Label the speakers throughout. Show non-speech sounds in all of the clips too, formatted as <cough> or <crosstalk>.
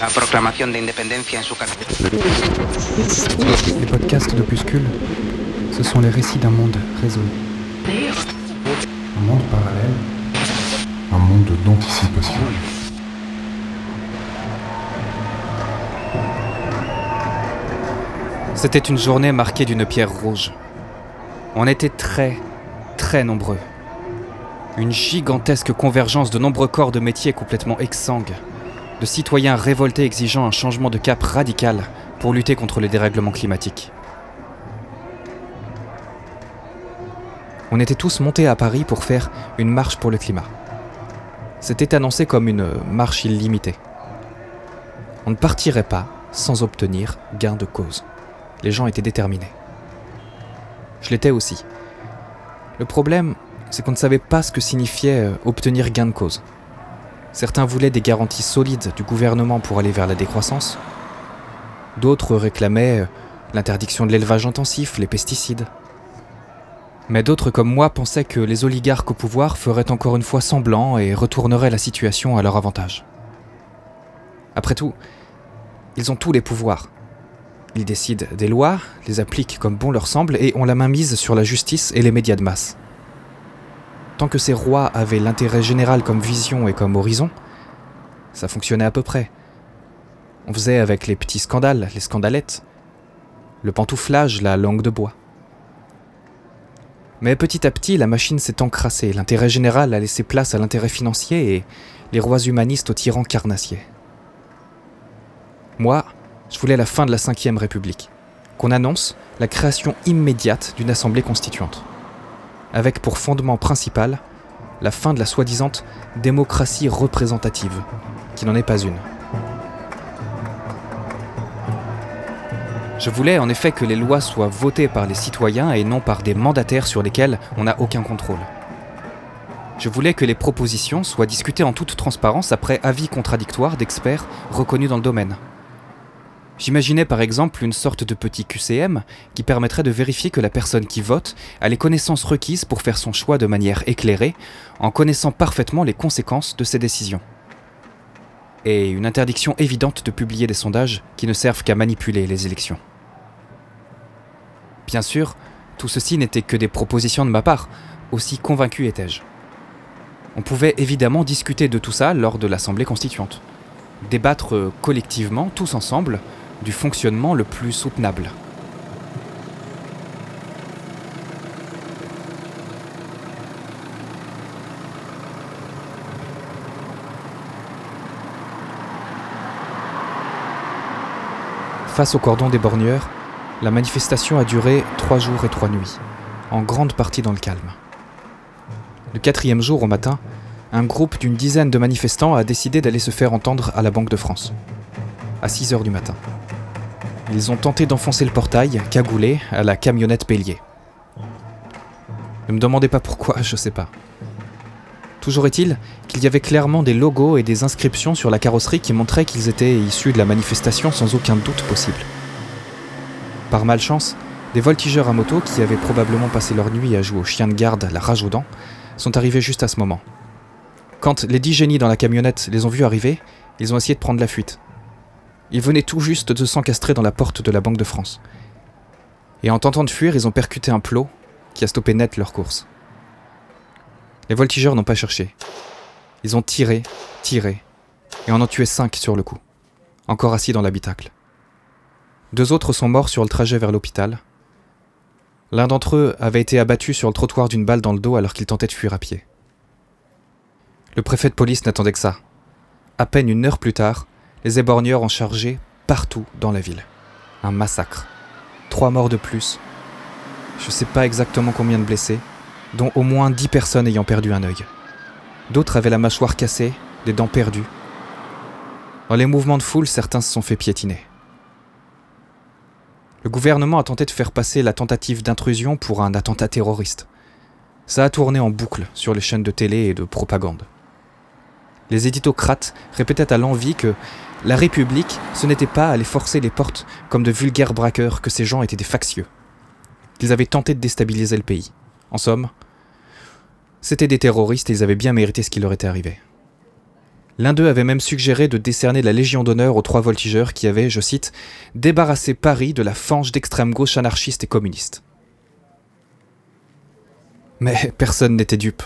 Speaker 1: La proclamación de independencia en su.
Speaker 2: Les podcasts d'Opuscule, ce sont les récits d'un monde résolu.
Speaker 3: Un monde parallèle, un monde d'anticipation.
Speaker 4: C'était une journée marquée d'une pierre rouge. On était très, très nombreux. Une gigantesque convergence de nombreux corps de métiers complètement exsangues, de citoyens révoltés exigeant un changement de cap radical pour lutter contre les dérèglements climatiques. On était tous montés à Paris pour faire une marche pour le climat. C'était annoncé comme une marche illimitée. On ne partirait pas sans obtenir gain de cause. Les gens étaient déterminés. Je l'étais aussi. Le problème, c'est qu'on ne savait pas ce que signifiait euh, obtenir gain de cause. Certains voulaient des garanties solides du gouvernement pour aller vers la décroissance. D'autres réclamaient euh, l'interdiction de l'élevage intensif, les pesticides. Mais d'autres comme moi pensaient que les oligarques au pouvoir feraient encore une fois semblant et retourneraient la situation à leur avantage. Après tout, ils ont tous les pouvoirs. Ils décident des lois, les appliquent comme bon leur semble et ont la main mise sur la justice et les médias de masse. Que ces rois avaient l'intérêt général comme vision et comme horizon, ça fonctionnait à peu près. On faisait avec les petits scandales, les scandalettes, le pantouflage, la langue de bois. Mais petit à petit, la machine s'est encrassée, l'intérêt général a laissé place à l'intérêt financier et les rois humanistes aux tyrans carnassiers. Moi, je voulais la fin de la Ve République, qu'on annonce la création immédiate d'une assemblée constituante, avec pour fondement principal la fin de la soi-disant démocratie représentative, qui n'en est pas une. Je voulais en effet que les lois soient votées par les citoyens et non par des mandataires sur lesquels on n'a aucun contrôle. Je voulais que les propositions soient discutées en toute transparence après avis contradictoires d'experts reconnus dans le domaine. J'imaginais par exemple une sorte de petit QCM qui permettrait de vérifier que la personne qui vote a les connaissances requises pour faire son choix de manière éclairée, en connaissant parfaitement les conséquences de ses décisions. Et une interdiction évidente de publier des sondages qui ne servent qu'à manipuler les élections. Bien sûr, tout ceci n'était que des propositions de ma part, aussi convaincu étais-je. On pouvait évidemment discuter de tout ça lors de l'Assemblée constituante. Débattre collectivement, tous ensemble, du fonctionnement le plus soutenable. Face au cordon des borgneurs, la manifestation a duré trois jours et trois nuits, en grande partie dans le calme. Le quatrième jour au matin, un groupe d'une dizaine de manifestants a décidé d'aller se faire entendre à la Banque de France, à 6 heures du matin. Ils ont tenté d'enfoncer le portail, cagoulé, à la camionnette Bélier. Ne me demandez pas pourquoi, <laughs> je sais pas. Toujours est-il qu'il y avait clairement des logos et des inscriptions sur la carrosserie qui montraient qu'ils étaient issus de la manifestation sans aucun doute possible. Par malchance, des voltigeurs à moto qui avaient probablement passé leur nuit à jouer au chien de garde, la rage aux dents, sont arrivés juste à ce moment. Quand les dix génies dans la camionnette les ont vus arriver, ils ont essayé de prendre la fuite. Ils venaient tout juste de s'encastrer dans la porte de la Banque de France. Et en tentant de fuir, ils ont percuté un plot qui a stoppé net leur course. Les voltigeurs n'ont pas cherché. Ils ont tiré, tiré, et en ont tué cinq sur le coup, encore assis dans l'habitacle. Deux autres sont morts sur le trajet vers l'hôpital. L'un d'entre eux avait été abattu sur le trottoir d'une balle dans le dos alors qu'il tentait de fuir à pied. Le préfet de police n'attendait que ça. À peine une heure plus tard, les éborgneurs ont chargé partout dans la ville. Un massacre. Trois morts de plus. Je sais pas exactement combien de blessés, dont au moins dix personnes ayant perdu un œil. D'autres avaient la mâchoire cassée, des dents perdues. Dans les mouvements de foule, certains se sont fait piétiner. Le gouvernement a tenté de faire passer la tentative d'intrusion pour un attentat terroriste. Ça a tourné en boucle sur les chaînes de télé et de propagande. Les éditocrates répétaient à l'envi que la République, ce n'était pas aller forcer les portes comme de vulgaires braqueurs, que ces gens étaient des factieux. Qu'ils avaient tenté de déstabiliser le pays. En somme, c'était des terroristes et ils avaient bien mérité ce qui leur était arrivé. L'un d'eux avait même suggéré de décerner la Légion d'honneur aux trois voltigeurs qui avaient, je cite, débarrassé Paris de la fange d'extrême gauche anarchiste et communiste. Mais personne n'était dupe.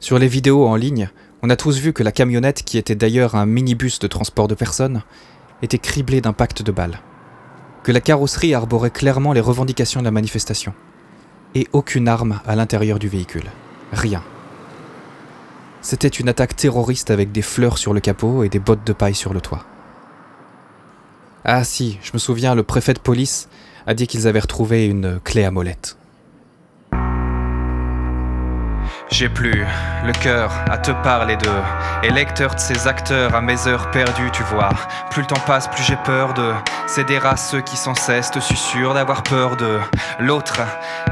Speaker 4: Sur les vidéos en ligne, on a tous vu que la camionnette, qui était d'ailleurs un minibus de transport de personnes, était criblée d'impacts de balles. Que la carrosserie arborait clairement les revendications de la manifestation. Et aucune arme à l'intérieur du véhicule. Rien. C'était une attaque terroriste avec des fleurs sur le capot et des bottes de paille sur le toit. Ah si, je me souviens, le préfet de police a dit qu'ils avaient retrouvé une clé à molette. J'ai plus le cœur à te parler d'eux. Et lecteur de ces acteurs à mes heures perdues, tu vois. Plus le temps passe, plus j'ai peur de céder à ceux qui sans cesse te susurrent d'avoir peur de l'autre.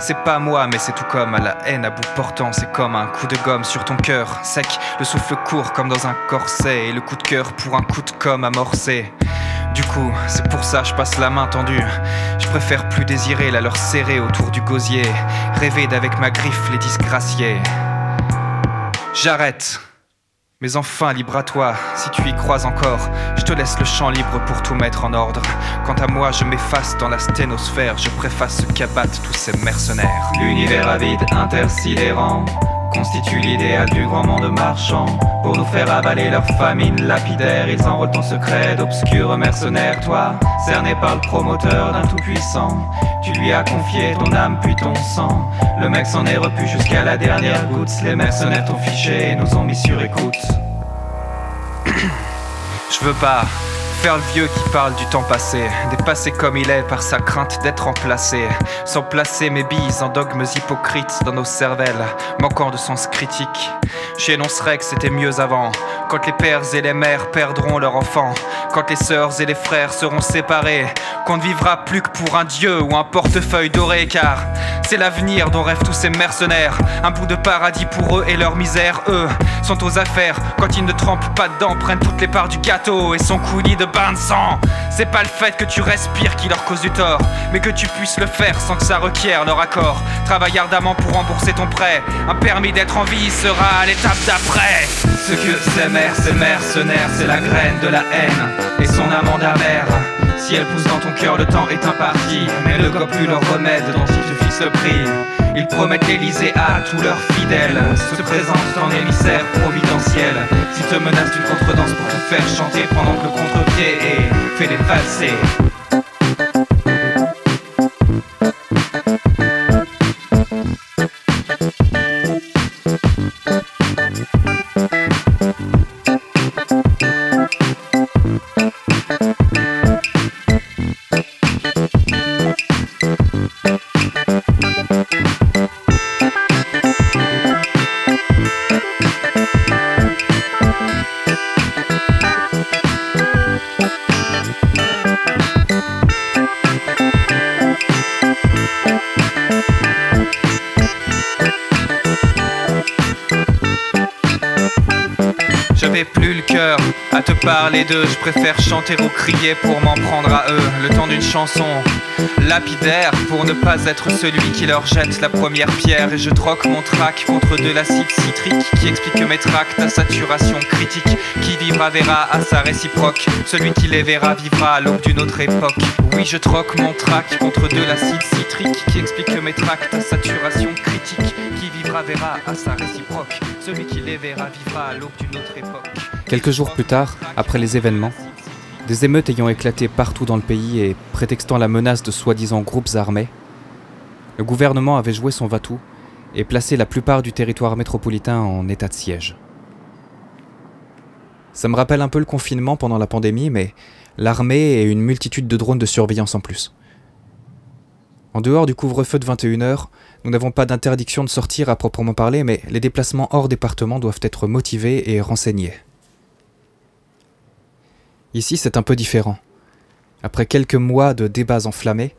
Speaker 4: C'est pas moi, mais c'est tout comme à la haine à bout portant. C'est comme un coup de gomme sur ton cœur, sec, le souffle court comme dans un corset. Et le coup de cœur pour un coup de com amorcé. Du coup, c'est pour ça je passe la main tendue. Je préfère plus désirer la leur serrer autour du gosier, rêver d'avec ma griffe les disgracier. J'arrête. Mais enfin, libre à toi, si tu y crois encore, je te laisse le champ libre pour tout mettre en ordre. Quant à moi, je m'efface dans la sténosphère, je préface ce qu'abattent tous ces mercenaires.
Speaker 5: L'univers avide intersidérant constitue l'idéal du grand monde marchand. Pour nous faire avaler leur famine lapidaire, ils enrôlent en secret d'obscurs mercenaires. Toi, cerné par le promoteur d'un tout-puissant, tu lui as confié ton âme puis ton sang. Le mec s'en est repu jusqu'à la dernière goutte. Les mercenaires t'ont fiché et nous ont mis sur écoute. <coughs>
Speaker 4: Je veux pas faire le vieux qui parle du temps passé, dépassé comme il est par sa crainte d'être remplacé, sans placer mes bises en dogmes hypocrites dans nos cervelles, manquant de sens critique. J'énoncerai que c'était mieux avant, quand les pères et les mères perdront leurs enfants, quand les sœurs et les frères seront séparés, qu'on ne vivra plus que pour un dieu ou un portefeuille doré, car c'est l'avenir dont rêvent tous ces mercenaires, un bout de paradis pour eux et leur misère, eux sont aux affaires, quand ils ne trempent pas dedans, prennent toutes les parts du gâteau et son coulis de C'est pas le fait que tu respires qui leur cause du tort, mais que tu puisses le faire sans que ça requiert leur accord. Travaille ardemment pour rembourser ton prêt, un permis d'être en vie sera à l'étape d'après.
Speaker 5: Ce que c'est mère, c'est mercenaire, c'est la graine de la haine et son amende amère. Si elle pousse dans ton cœur, le temps est imparti, mais ne gobe leur remède dont ils te fixent le prix. Ils promettent l'Elysée à tous leurs fidèles, se présentent en émissaire providentiel. Si te menacent d'une contredanse pour te faire chanter pendant que le contre-pied est fait des falsés.
Speaker 4: Parler d'eux, je préfère chanter ou crier pour m'en prendre à eux. Le temps d'une chanson lapidaire pour ne pas être celui qui leur jette la première pierre. Et je troque mon trac contre de l'acide citrique qui explique mes tracts à saturation critique. Qui vivra verra à sa réciproque, celui qui les verra vivra à l'aube d'une autre époque. Oui, je troque mon trac contre de l'acide citrique qui explique mes tracts à saturation critique. Qui vivra verra à sa réciproque, celui qui les verra vivra à l'aube d'une autre époque. Quelques jours plus tard, après les événements, des émeutes ayant éclaté partout dans le pays et prétextant la menace de soi-disant groupes armés, le gouvernement avait joué son va-tout et placé la plupart du territoire métropolitain en état de siège. Ça me rappelle un peu le confinement pendant la pandémie, mais l'armée et une multitude de drones de surveillance en plus. En dehors du couvre-feu de 21h, nous n'avons pas d'interdiction de sortir à proprement parler, mais les déplacements hors département doivent être motivés et renseignés. Ici, c'est un peu différent. Après quelques mois de débats enflammés,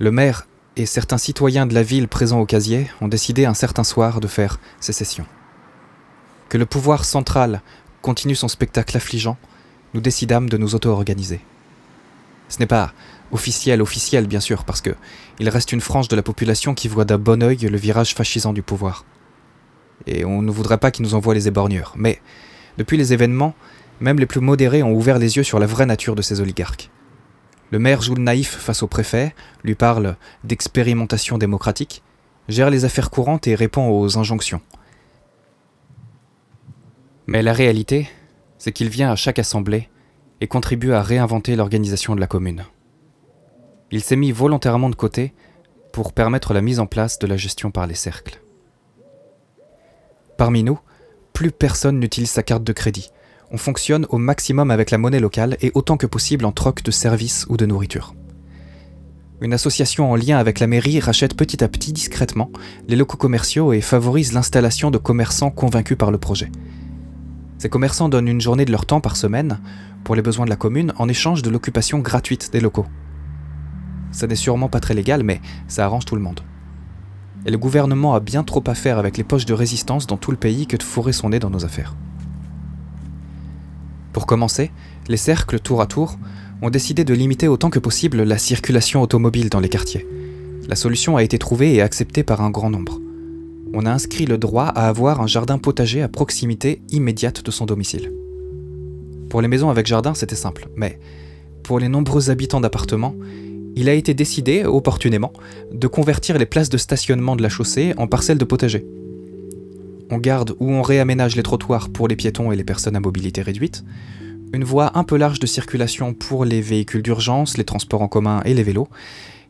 Speaker 4: le maire et certains citoyens de la ville présents au casier ont décidé un certain soir de faire sécession. Que le pouvoir central continue son spectacle affligeant, nous décidâmes de nous auto-organiser. Ce n'est pas officiel, officiel bien sûr, parce que il reste une frange de la population qui voit d'un bon œil le virage fascisant du pouvoir. Et on ne voudrait pas qu'ils nous envoient les éborgneurs. Mais Depuis les événements, même les plus modérés ont ouvert les yeux sur la vraie nature de ces oligarques. Le maire joue le naïf face au préfet, lui parle d'expérimentation démocratique, gère les affaires courantes et répond aux injonctions. Mais la réalité, c'est qu'il vient à chaque assemblée et contribue à réinventer l'organisation de la commune. Il s'est mis volontairement de côté pour permettre la mise en place de la gestion par les cercles. Parmi nous, plus personne n'utilise sa carte de crédit. On fonctionne au maximum avec la monnaie locale et autant que possible en troc de services ou de nourriture. Une association en lien avec la mairie rachète petit à petit discrètement les locaux commerciaux et favorise l'installation de commerçants convaincus par le projet. Ces commerçants donnent une journée de leur temps par semaine pour les besoins de la commune en échange de l'occupation gratuite des locaux. Ça n'est sûrement pas très légal, mais ça arrange tout le monde. Et le gouvernement a bien trop à faire avec les poches de résistance dans tout le pays que de fourrer son nez dans nos affaires. Pour commencer, les cercles tour à tour ont décidé de limiter autant que possible la circulation automobile dans les quartiers. La solution a été trouvée et acceptée par un grand nombre on a inscrit le droit à avoir un jardin potager à proximité immédiate de son domicile. Pour les maisons avec jardin, c'était simple, mais pour les nombreux habitants d'appartements, il a été décidé, opportunément, de convertir les places de stationnement de la chaussée en parcelles de potager. On garde ou on réaménage les trottoirs pour les piétons et les personnes à mobilité réduite, une voie un peu large de circulation pour les véhicules d'urgence, les transports en commun et les vélos,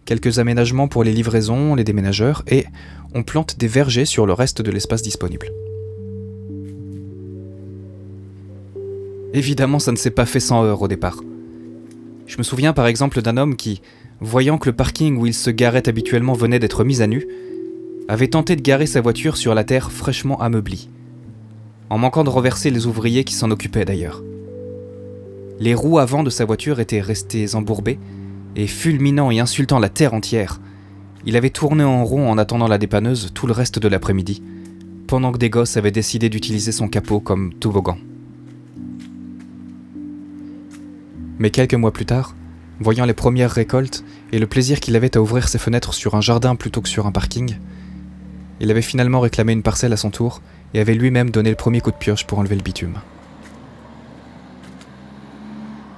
Speaker 4: quelques aménagements pour les livraisons, les déménageurs, et on plante des vergers sur le reste de l'espace disponible. Évidemment, ça ne s'est pas fait sans heurts au départ. Je me souviens par exemple d'un homme qui, voyant que le parking où il se garait habituellement venait d'être mis à nu, avait tenté de garer sa voiture sur la terre fraîchement ameublie, en manquant de renverser les ouvriers qui s'en occupaient d'ailleurs. Les roues avant de sa voiture étaient restées embourbées, et fulminant et insultant la terre entière, il avait tourné en rond en attendant la dépanneuse tout le reste de l'après-midi, pendant que des gosses avaient décidé d'utiliser son capot comme toboggan. Mais quelques mois plus tard, voyant les premières récoltes et le plaisir qu'il avait à ouvrir ses fenêtres sur un jardin plutôt que sur un parking, il avait finalement réclamé une parcelle à son tour et avait lui-même donné le premier coup de pioche pour enlever le bitume.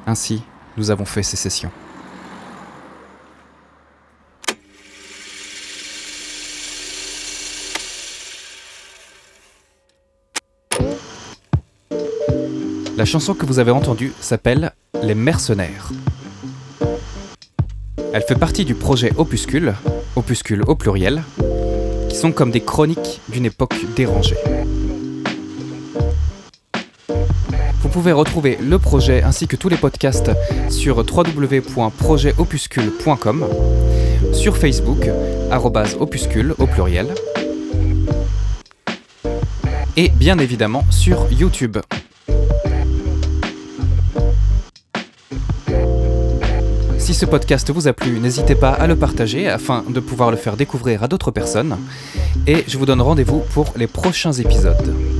Speaker 4: Ainsi, nous avons fait sécession. La chanson que vous avez entendue s'appelle Les Mercenaires. Elle fait partie du projet Opuscule, Opuscule au pluriel, sont comme des chroniques d'une époque dérangée. Vous pouvez retrouver le projet ainsi que tous les podcasts sur www.projetopuscule.com, sur Facebook, opuscule au pluriel, et bien évidemment sur YouTube. Si ce podcast vous a plu, n'hésitez pas à le partager afin de pouvoir le faire découvrir à d'autres personnes. Et je vous donne rendez-vous pour les prochains épisodes.